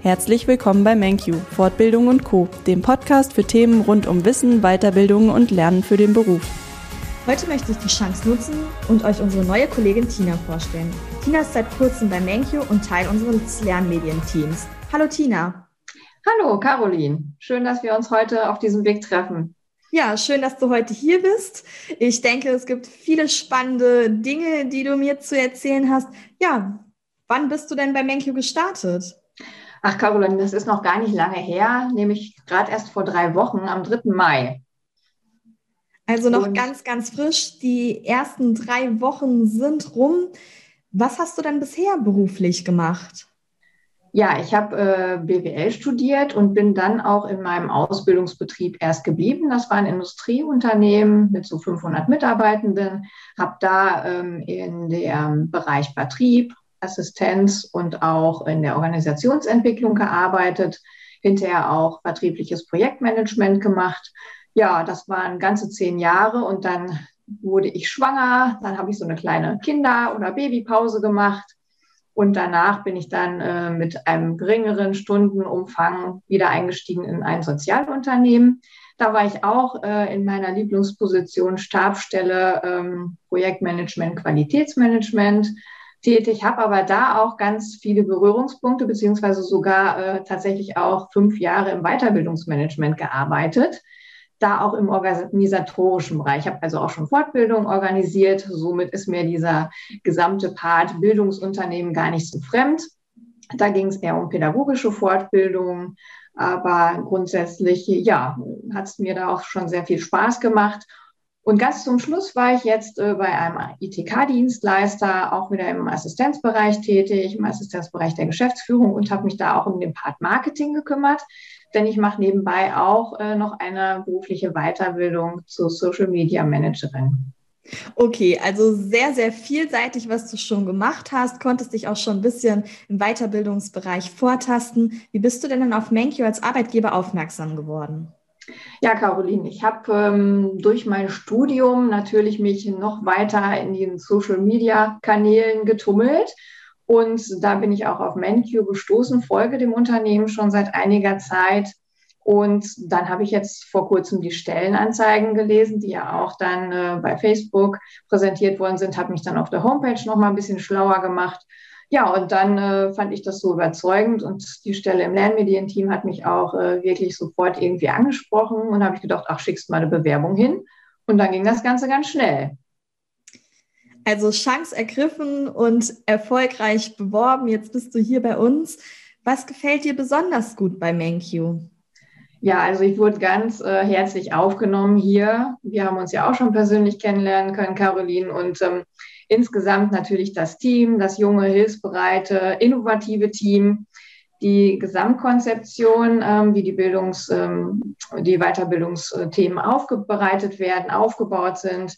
Herzlich willkommen bei MenQ, Fortbildung und Co., dem Podcast für Themen rund um Wissen, Weiterbildung und Lernen für den Beruf. Heute möchte ich die Chance nutzen und euch unsere neue Kollegin Tina vorstellen. Tina ist seit kurzem bei MenQ und Teil unseres Lernmedienteams. Hallo Tina. Hallo Caroline, schön, dass wir uns heute auf diesem Weg treffen. Ja, schön, dass du heute hier bist. Ich denke, es gibt viele spannende Dinge, die du mir zu erzählen hast. Ja, wann bist du denn bei MenQ gestartet? Ach, Caroline, das ist noch gar nicht lange her, nämlich gerade erst vor drei Wochen, am 3. Mai. Also noch Und ganz, ganz frisch. Die ersten drei Wochen sind rum. Was hast du denn bisher beruflich gemacht? Ja, ich habe äh, BWL studiert und bin dann auch in meinem Ausbildungsbetrieb erst geblieben. Das war ein Industrieunternehmen mit so 500 Mitarbeitenden. Habe da ähm, in dem Bereich Vertrieb, Assistenz und auch in der Organisationsentwicklung gearbeitet, hinterher auch vertriebliches Projektmanagement gemacht. Ja, das waren ganze zehn Jahre und dann wurde ich schwanger, dann habe ich so eine kleine Kinder- oder Babypause gemacht und danach bin ich dann äh, mit einem geringeren Stundenumfang wieder eingestiegen in ein Sozialunternehmen. Da war ich auch äh, in meiner Lieblingsposition Stabstelle ähm, Projektmanagement, Qualitätsmanagement tätig, habe aber da auch ganz viele Berührungspunkte, beziehungsweise sogar äh, tatsächlich auch fünf Jahre im Weiterbildungsmanagement gearbeitet, da auch im organisatorischen Bereich. Ich habe also auch schon Fortbildung organisiert. Somit ist mir dieser gesamte Part Bildungsunternehmen gar nicht so fremd. Da ging es eher um pädagogische Fortbildung, aber grundsätzlich, ja, hat es mir da auch schon sehr viel Spaß gemacht. Und ganz zum Schluss war ich jetzt äh, bei einem ITK-Dienstleister, auch wieder im Assistenzbereich tätig, im Assistenzbereich der Geschäftsführung und habe mich da auch um den Part Marketing gekümmert. Denn ich mache nebenbei auch äh, noch eine berufliche Weiterbildung zur Social Media Managerin. Okay, also sehr, sehr vielseitig, was du schon gemacht hast, konntest dich auch schon ein bisschen im Weiterbildungsbereich vortasten. Wie bist du denn dann auf Menkyo als Arbeitgeber aufmerksam geworden? Ja, Caroline, ich habe ähm, durch mein Studium natürlich mich noch weiter in den Social-Media-Kanälen getummelt. Und da bin ich auch auf MenQ gestoßen, folge dem Unternehmen schon seit einiger Zeit. Und dann habe ich jetzt vor kurzem die Stellenanzeigen gelesen, die ja auch dann äh, bei Facebook präsentiert worden sind, habe mich dann auf der Homepage noch mal ein bisschen schlauer gemacht ja, und dann äh, fand ich das so überzeugend und die Stelle im Lernmedienteam hat mich auch äh, wirklich sofort irgendwie angesprochen und habe ich gedacht, ach, schickst mal eine Bewerbung hin. Und dann ging das Ganze ganz schnell. Also Chance ergriffen und erfolgreich beworben. Jetzt bist du hier bei uns. Was gefällt dir besonders gut bei MenQ? Ja, also ich wurde ganz äh, herzlich aufgenommen hier. Wir haben uns ja auch schon persönlich kennenlernen können, Caroline. Und ähm, Insgesamt natürlich das Team, das junge, hilfsbereite, innovative Team, die Gesamtkonzeption, ähm, wie die Bildungs-, ähm, die Weiterbildungsthemen aufbereitet werden, aufgebaut sind.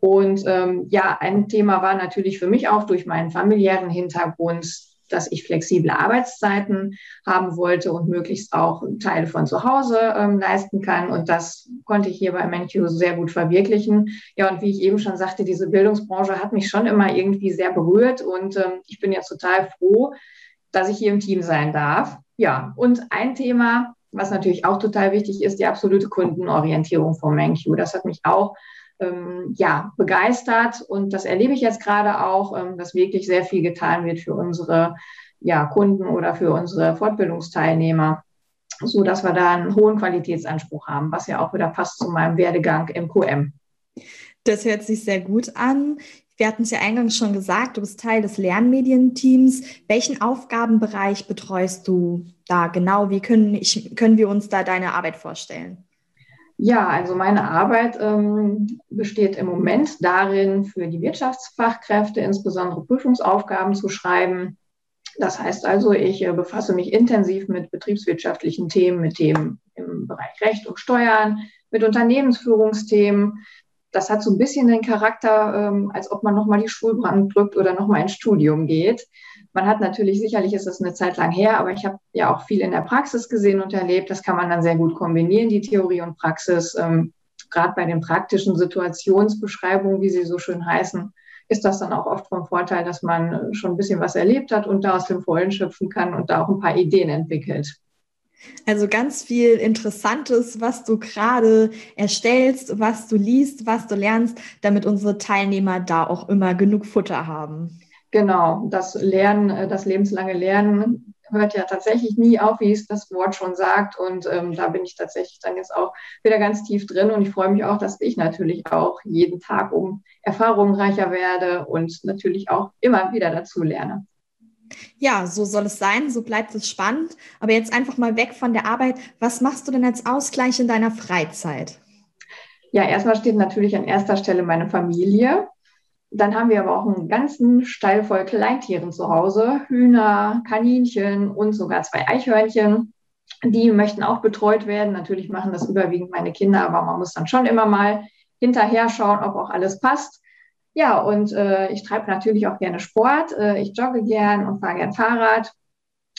Und ähm, ja, ein Thema war natürlich für mich auch durch meinen familiären Hintergrund dass ich flexible Arbeitszeiten haben wollte und möglichst auch Teile von zu Hause ähm, leisten kann. Und das konnte ich hier bei MenQ sehr gut verwirklichen. Ja, und wie ich eben schon sagte, diese Bildungsbranche hat mich schon immer irgendwie sehr berührt und ähm, ich bin jetzt total froh, dass ich hier im Team sein darf. Ja, und ein Thema, was natürlich auch total wichtig ist, die absolute Kundenorientierung von MenQ. Das hat mich auch ähm, ja, begeistert und das erlebe ich jetzt gerade auch, ähm, dass wirklich sehr viel getan wird für unsere ja, Kunden oder für unsere Fortbildungsteilnehmer, so dass wir da einen hohen Qualitätsanspruch haben, was ja auch wieder passt zu meinem Werdegang im QM. Das hört sich sehr gut an. Wir hatten es ja eingangs schon gesagt, du bist Teil des Lernmedienteams. Welchen Aufgabenbereich betreust du da genau? Wie können, ich, können wir uns da deine Arbeit vorstellen? Ja, also meine Arbeit ähm, besteht im Moment darin, für die Wirtschaftsfachkräfte insbesondere Prüfungsaufgaben zu schreiben. Das heißt also, ich äh, befasse mich intensiv mit betriebswirtschaftlichen Themen, mit Themen im Bereich Recht und Steuern, mit Unternehmensführungsthemen. Das hat so ein bisschen den Charakter, ähm, als ob man nochmal die Schulbrand drückt oder nochmal ins Studium geht. Man hat natürlich, sicherlich ist das eine Zeit lang her, aber ich habe ja auch viel in der Praxis gesehen und erlebt. Das kann man dann sehr gut kombinieren, die Theorie und Praxis. Ähm, Gerade bei den praktischen Situationsbeschreibungen, wie sie so schön heißen, ist das dann auch oft vom Vorteil, dass man schon ein bisschen was erlebt hat und da aus dem Vollen schöpfen kann und da auch ein paar Ideen entwickelt. Also ganz viel Interessantes, was du gerade erstellst, was du liest, was du lernst, damit unsere Teilnehmer da auch immer genug Futter haben. Genau, das Lernen, äh, das lebenslange Lernen hört ja tatsächlich nie auf, wie es das Wort schon sagt. Und ähm, da bin ich tatsächlich dann jetzt auch wieder ganz tief drin. Und ich freue mich auch, dass ich natürlich auch jeden Tag um Erfahrungen reicher werde und natürlich auch immer wieder dazu lerne. Ja, so soll es sein, so bleibt es spannend. Aber jetzt einfach mal weg von der Arbeit. Was machst du denn als Ausgleich in deiner Freizeit? Ja, erstmal steht natürlich an erster Stelle meine Familie. Dann haben wir aber auch einen ganzen Stall voll Kleintieren zu Hause. Hühner, Kaninchen und sogar zwei Eichhörnchen. Die möchten auch betreut werden. Natürlich machen das überwiegend meine Kinder, aber man muss dann schon immer mal hinterher schauen, ob auch alles passt. Ja, und äh, ich treibe natürlich auch gerne Sport. Äh, ich jogge gern und fahre gern Fahrrad.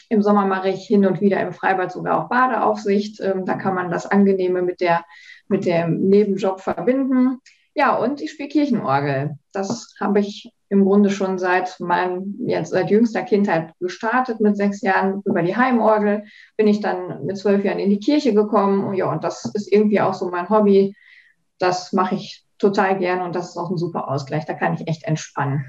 Im Sommer mache ich hin und wieder im Freibad sogar auch Badeaufsicht. Ähm, da kann man das Angenehme mit, der, mit dem Nebenjob verbinden. Ja, und ich spiele Kirchenorgel. Das habe ich im Grunde schon seit meinem, jetzt seit jüngster Kindheit gestartet. Mit sechs Jahren über die Heimorgel bin ich dann mit zwölf Jahren in die Kirche gekommen. Ja, und das ist irgendwie auch so mein Hobby. Das mache ich total gerne und das ist auch ein super Ausgleich. Da kann ich echt entspannen.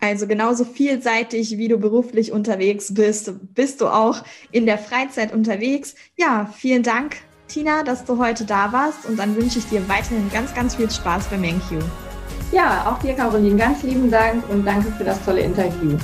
Also genauso vielseitig, wie du beruflich unterwegs bist, bist du auch in der Freizeit unterwegs. Ja, vielen Dank, Tina, dass du heute da warst und dann wünsche ich dir weiterhin ganz, ganz viel Spaß bei MenQ. Ja, auch dir, Caroline, ganz lieben Dank und danke für das tolle Interview.